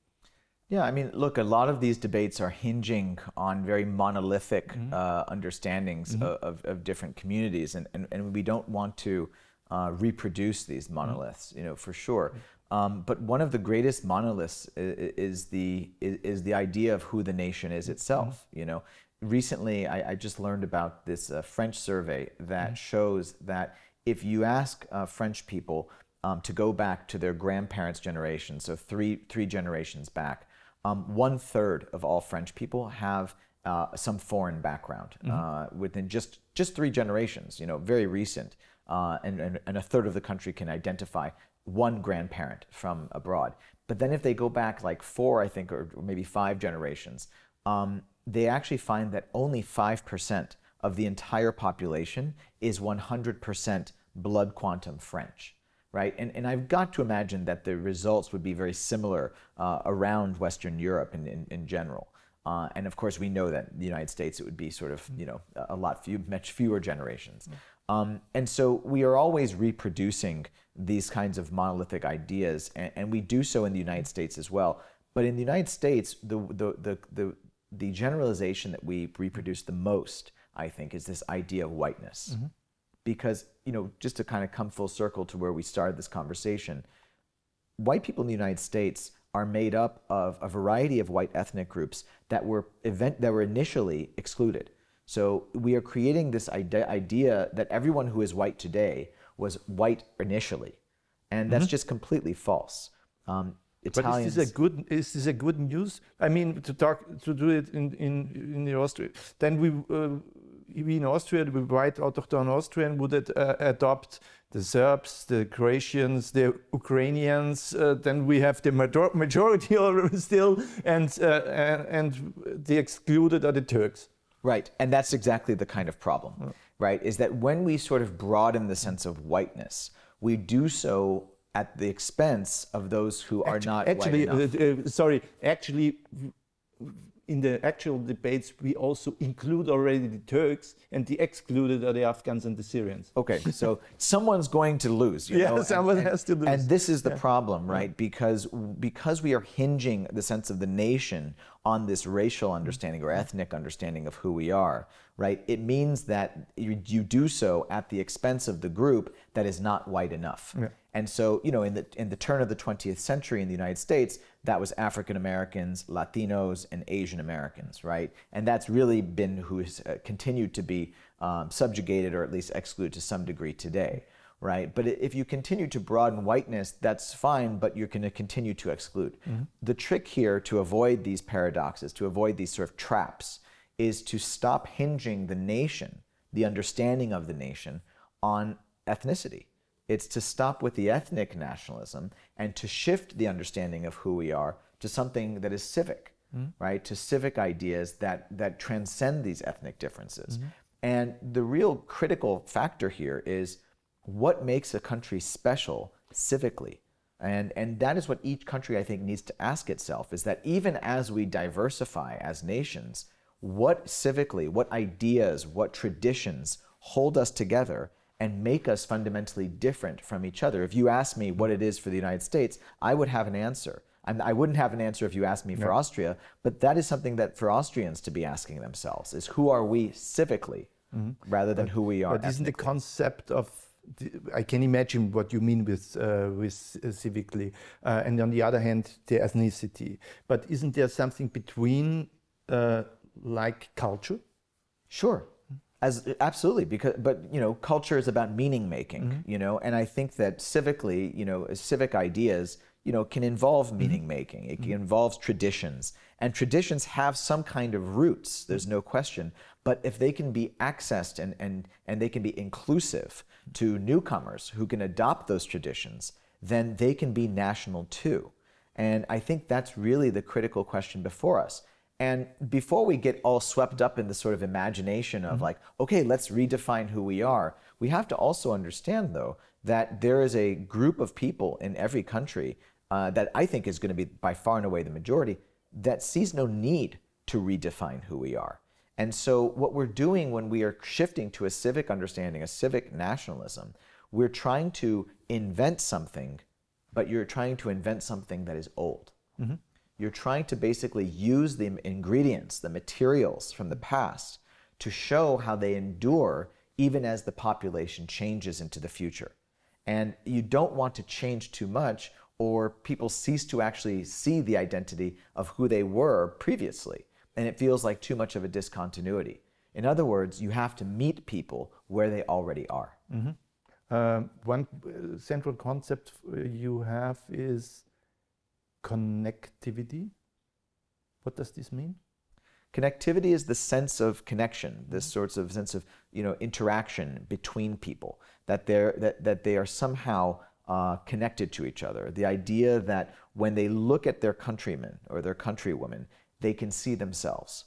Speaker 4: Yeah, I mean, look, a lot of these debates are hinging on very monolithic mm-hmm. uh, understandings mm-hmm. of, of, different communities, and, and, and we don't want to uh, reproduce these mm-hmm. monoliths, mm-hmm. you know, for sure. Mm-hmm. Um, but one of the greatest monoliths is, is the is, is, the idea of who the nation is itself. You know, recently I, I, just learned about this uh, French survey that shows that if you ask uh, French people um, to go back to their grandparents' generation, so three three generations back, um, one third of all French people have uh, some foreign background mm-hmm. uh, within just just three generations. You know, very recent, uh, and, and and a third of the country can identify one grandparent from abroad. But then if they go back like four, I think, or maybe five generations, um, they actually find that only five percent of the entire population is 100% blood quantum French right? And, and I've got to imagine that the results would be very similar uh, around Western Europe in, in, in general. Uh, and of course, we know that in the United States it would be sort of, you know, a lot few, much fewer generations. Um, and so we are always reproducing these kinds of monolithic ideas, and, and, we do so in the United States as well. But in the United States, the, the, the, the, the generalization that we reproduce the most, I think, is this idea of whiteness. Mm-hmm because you know just to kind of come full circle to where we started this conversation white people in the united states are made up of a variety of white ethnic groups that were event that were initially excluded so we are creating this idea that everyone who is white today was white initially and that's mm-hmm. just completely false um,
Speaker 3: Italians. But is this a good? Is this a good news? I mean, to talk to do it in in in the Austria, then we uh, we in Austria, the white autochthon Austrian would uh, adopt the Serbs, the Croatians, the Ukrainians. Uh, then we have the major majority still, and, uh, and, and the excluded are the Turks.
Speaker 4: Right, and that's exactly the kind of problem, right? Is that when we sort of broaden the sense of whiteness, we do so at the expense of those who are
Speaker 3: actually,
Speaker 4: not
Speaker 3: actually. Uh, uh, sorry, actually in the actual debates, we also include already the Turks, and the excluded are the Afghans and the Syrians.
Speaker 4: Okay, so someone's going to lose.
Speaker 3: yeah,
Speaker 4: know?
Speaker 3: someone
Speaker 4: and,
Speaker 3: has to lose.
Speaker 4: And this is the yeah. problem, right? Yeah. Because because we are hinging the sense of the nation on this racial understanding or ethnic understanding of who we are, right? It means that you, you do so at the expense of the group that is not white enough. Yeah. And so, you know, in the in the turn of the 20th century in the United States, that was African Americans, Latinos, and Asian Americans, right? And that's really been who has uh, continued to be um, subjugated or at least excluded to some degree today, right? But if you continue to broaden whiteness, that's fine, but you're going to continue to exclude. Mm-hmm. The trick here to avoid these paradoxes, to avoid these sort of traps, is to stop hinging the nation, the understanding of the nation, on ethnicity it's to stop with the ethnic nationalism and to shift the understanding of who we are to something that is civic, mm-hmm. right? To civic ideas that, that transcend these ethnic differences. Mm-hmm. And the real critical factor here is what makes a country special civically? And, and that is what each country, I think, needs to ask itself is that even as we diversify as nations, what civically, what ideas, what traditions hold us together and make us fundamentally different from each other. If you ask me what it is for the United States, I would have an answer. I wouldn't have an answer if you asked me for. Austria, but that is something that for Austrians to be asking themselves is who are we civically mm-hmm. rather than
Speaker 3: but,
Speaker 4: who we are.
Speaker 3: But isn't the concept of the, I can imagine what you mean with uh, with uh, civically, uh, and on the other hand, the ethnicity. But isn't there something between, uh, like culture?
Speaker 4: Sure, as absolutely, because but you know, culture is about meaning making, mm-hmm. you know, and I think that civically, you know, civic ideas, you know, can involve mm-hmm. meaning making. It mm-hmm. involves traditions, and traditions have some kind of roots. There's no question. But if they can be accessed and and and they can be inclusive to newcomers who can adopt those traditions, then they can be national too. And I think that's really the critical question before us. And before we get all swept up in the sort of imagination of mm-hmm. like, okay, let's redefine who we are, we have to also understand, though, that there is a group of people in every country uh, that I think is going to be by far and away the majority that sees no need to redefine who we are. And so, what we're doing when we are shifting to a civic understanding, a civic nationalism, we're trying to invent something, but you're trying to invent something that is old. You're trying to basically use the ingredients, the materials from the past to show how they endure even as the population changes into the future. And you don't want to change too much or people cease to actually see the identity of who they were previously. And it feels like too much of a discontinuity. In other words, you have to meet people where they already are.
Speaker 3: Um, one uh, central concept uh, you have is connectivity. What does this mean?
Speaker 4: Connectivity is the sense of connection, this mm-hmm. sorts of sense of you know interaction between people, that they're that, that they are somehow uh, connected to each other. The idea that when they look at their countrymen or their countrywomen, they can see themselves.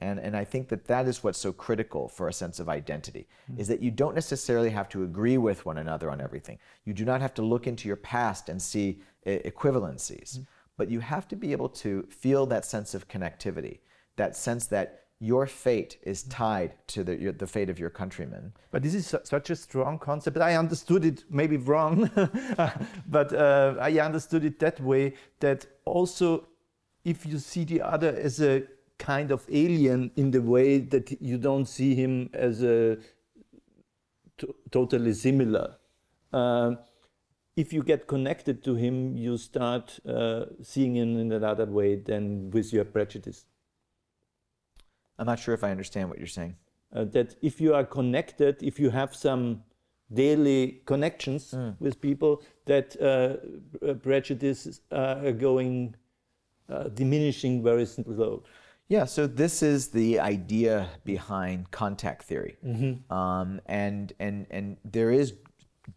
Speaker 4: And, and I think that that is what's so critical for a sense of identity, mm-hmm. is that you don't necessarily have to agree with one another on everything. You do not have to look into your past and see equivalencies, mm-hmm. But you have to be able to feel that sense of connectivity, that sense that your fate is tied to the, your, the fate of your countrymen.
Speaker 3: But this is su- such a strong concept. I understood it maybe wrong, but uh, I understood it that way that also if you see the other as a kind of alien in the way that you don't see him as a totally similar. Um, if you get connected to him, you start uh, seeing him in another way than with your prejudice.
Speaker 4: I'm not sure if I understand what you're saying.
Speaker 3: uh, that if you are connected, if you have some daily connections with people, that uh, uh, prejudices are going uh, diminishing very slow.
Speaker 4: Yeah, so this is the idea behind contact theory, um, and and and there is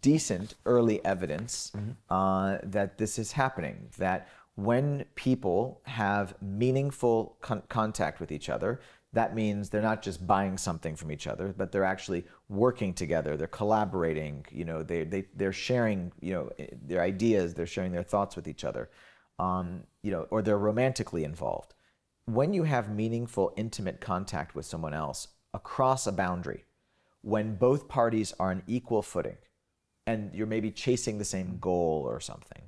Speaker 4: decent early evidence uh, that this is happening. That when people have meaningful con- contact with each other, that means they're not just buying something from each other, but they're actually working together. They're collaborating. You know, they they they're sharing. You know, their ideas. They're sharing their thoughts with each other. Um, you know, or they're romantically involved when you have meaningful, intimate contact with someone else across a boundary, when both parties are on equal footing and you're maybe chasing the same goal or something,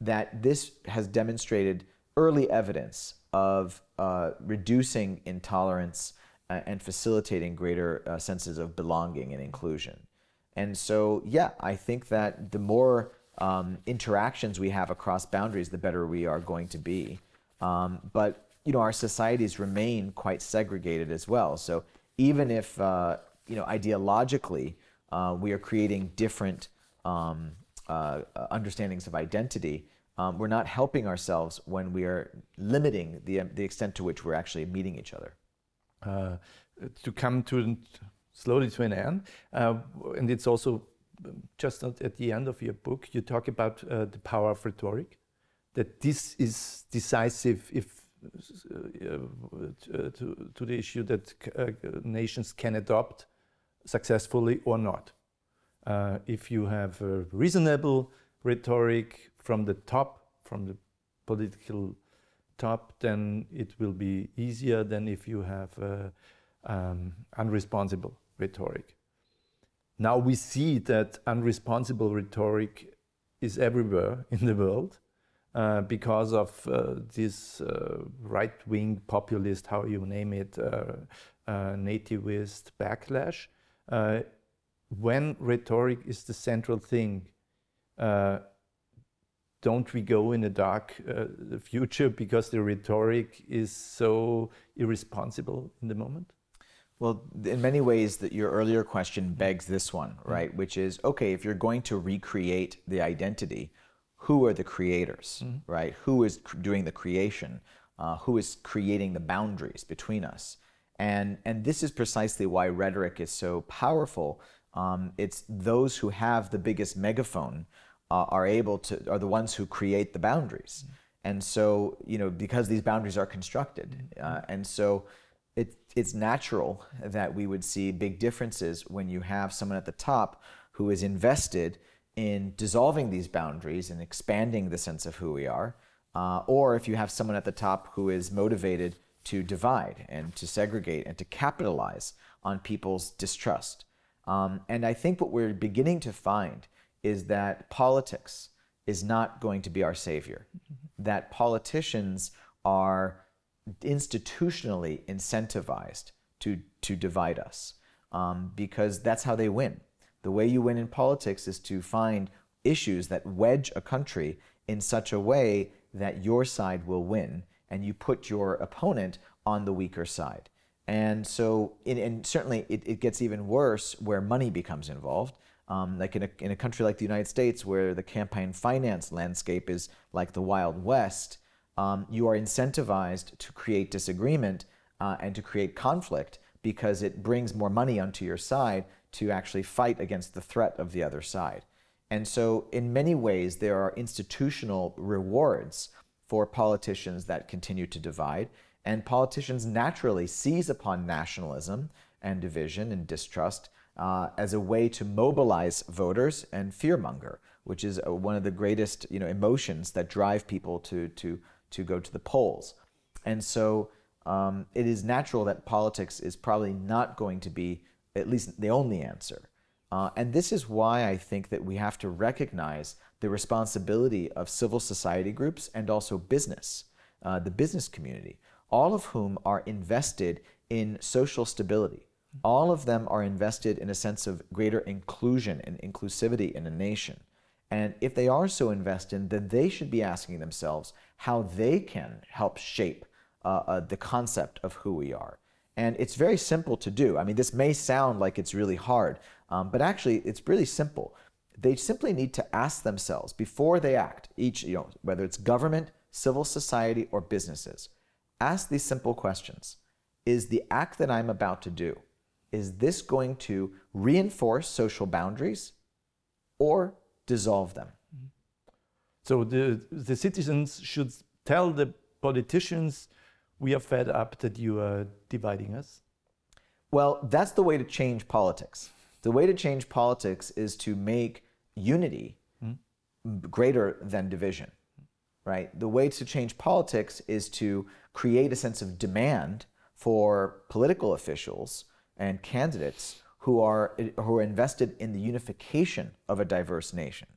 Speaker 4: that this has demonstrated early evidence of uh, reducing intolerance uh, and facilitating greater uh, senses of belonging and inclusion. And so, yeah, I think that the more um, interactions we have across boundaries, the better we are going to be. Um, but you know, our societies remain quite segregated as well. So even if uh, you know, ideologically, uh, we are creating different um, uh, understandings of identity, um, we're not helping ourselves when we are limiting the the extent to which we're actually meeting each other.
Speaker 3: uh, to come to slowly to an end. Uh, and it's also um, just at, at the end of your book, you talk about uh, the power of rhetoric, that this is decisive if uh, uh, to, to the issue that uh, nations can adopt successfully or not. Uh, if you have a reasonable rhetoric from the top, from the political top, then it will be easier than if you have uh, um, unresponsible rhetoric. Now we see that unresponsible rhetoric is everywhere in the world uh, because of uh, this uh, right wing populist, how you name it, uh, uh, nativist backlash. Uh, when rhetoric is the central thing, uh, don't we go in a dark uh, future because the rhetoric is so irresponsible in the moment?
Speaker 4: Well, in many ways, that your earlier question begs this one, right? Which is okay, if you're going to recreate the identity, who are the creators, right? Who is doing the creation? Uh, who is creating the boundaries between us? And and this is precisely why rhetoric is so powerful. Um, it's those who have the biggest megaphone uh, are able to are the ones who create the boundaries. And so you know because these boundaries are constructed, uh, and so it, it's natural that we would see big differences when you have someone at the top who is invested in dissolving these boundaries and expanding the sense of who we are, uh, or if you have someone at the top who is motivated to divide and to segregate and to capitalize on people's distrust. Um, and I think what we're beginning to find is that politics is not going to be our savior, that politicians are institutionally incentivized to, to divide us um, because that's how they win. The way you win in politics is to find issues that wedge a country in such a way that your side will win and you put your opponent on the weaker side. And so, it, and certainly it, it, gets even worse where money becomes involved. Um, like in a, in a country like the United States, where the campaign finance landscape is like the Wild West, um, you are incentivized to create disagreement uh, and to create conflict because it brings more money onto your side to actually fight against the threat of the other side. And so, in many ways, there are institutional rewards for politicians that continue to divide. And politicians naturally seize upon nationalism and division and distrust uh, as a way to mobilize voters and fearmonger, which is uh, one of the greatest you know, emotions that drive people to, to, to go to the polls. And so um, it is natural that politics is probably not going to be at least the only answer. Uh, and this is why I think that we have to recognize the responsibility of civil society groups and also business, uh, the business community, all of whom are invested in social stability. All of them are invested in a sense of greater inclusion and inclusivity in a nation. And if they are so invested, then they should be asking themselves how they can help shape uh, uh, the concept of who we are. And it's very simple to do. I mean, this may sound like it's really hard, um, but actually, it's really simple. They simply need to ask themselves before they act, each, you know, whether it's government, civil society, or businesses, ask these simple questions. Is the act that I'm about to do, is this going to reinforce social boundaries or dissolve them? Mm-hmm.
Speaker 3: So the, the citizens should tell the politicians, we are fed up that you are dividing us?
Speaker 4: Well, that's the way to change politics. The way to change politics is to make unity mm. greater than division, right? The way to change politics is to create a sense of demand for political officials and candidates who are who are invested in the unification of a diverse nation,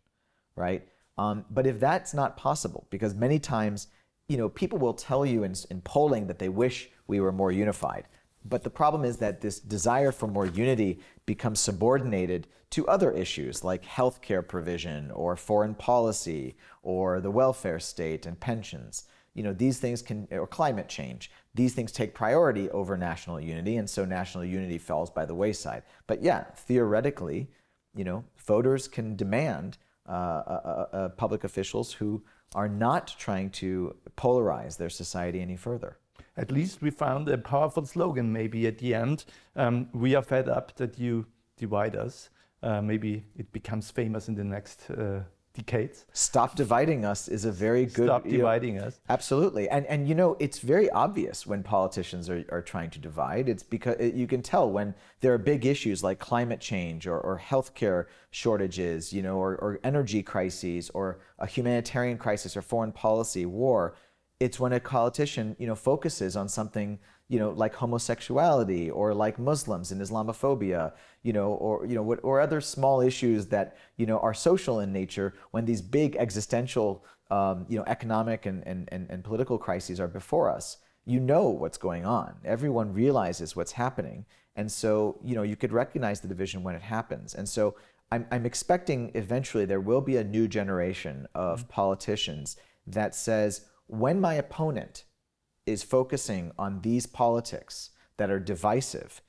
Speaker 4: right? Um, but if that's not possible, because many times, you know, people will tell you in, in polling that they wish we were more unified. But the problem is that this desire for more unity becomes subordinated to other issues like healthcare provision or foreign policy or the welfare state and pensions. You know, these things can, or climate change, these things take priority over national unity, and so national unity falls by the wayside. But yeah, theoretically, you know, voters can demand uh, uh, uh, public officials who are not trying to polarize their society any further
Speaker 3: at least we found a powerful slogan maybe at the end. Um, we are fed up that you divide us. Uh, maybe it becomes famous in the next uh, decades.
Speaker 4: Stop dividing us is a very good.
Speaker 3: Stop dividing
Speaker 4: know,
Speaker 3: us.
Speaker 4: Absolutely, and and you know it's very obvious when politicians are, are trying to divide. It's because it, you can tell when there are big issues like climate change or, or healthcare shortages, you know, or, or energy crises or a humanitarian crisis or foreign policy, war it's when a politician, you know, focuses on something, you know, like homosexuality or like Muslims and Islamophobia, you know, or you know, or other small issues that you know are social in nature. When these big existential, um, you know, economic and, and, and, and political crises are before us, you know what's going on. Everyone realizes what's happening, and so you know you could recognize the division when it happens. And so I'm, I'm expecting eventually there will be a new generation of mm-hmm. politicians that says when my opponent is focusing on these politics that are divisive,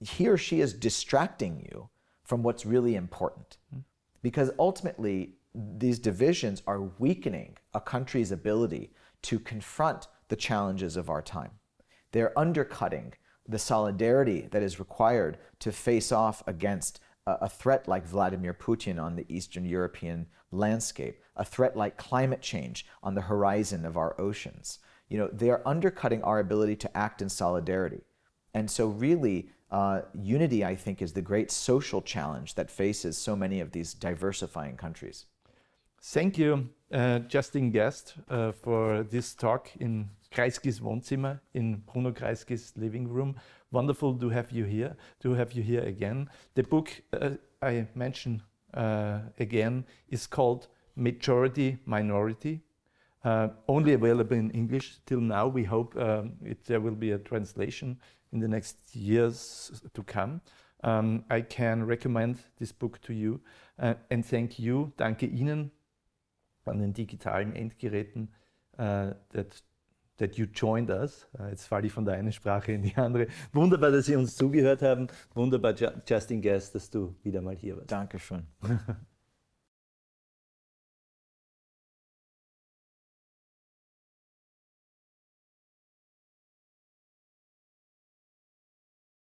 Speaker 4: he or she is distracting you from what's really important. Hmm. Because ultimately, these divisions are weakening a country's ability to confront the challenges of our time. They're undercutting the solidarity that is required to face off against a threat like Vladimir Putin on the Eastern European landscape, a threat like climate change on the horizon of our oceans. You know, they are undercutting our ability to act in solidarity. And so, really, uh, unity, I think, is the great social challenge that faces so many of these diversifying countries.
Speaker 3: Thank you, uh, Justin Gest, uh, for this talk in Kreisky's Wohnzimmer, in Bruno Kreisky's living room. wonderful to have you here, to have you here again. The book uh, I mention uh, again is called Majority Minority. Uh, only available in English till now. We hope um, it, there will be a translation in the next years to come. Um, I can recommend this book to you uh, and thank you. Danke Ihnen an den digitalen Endgeräten uh, that that you joined us. Uh, jetzt falle ich von der einen Sprache in die andere. Wunderbar, dass Sie uns zugehört haben. Wunderbar, Justin Guest, dass du wieder mal hier warst.
Speaker 4: Dankeschön.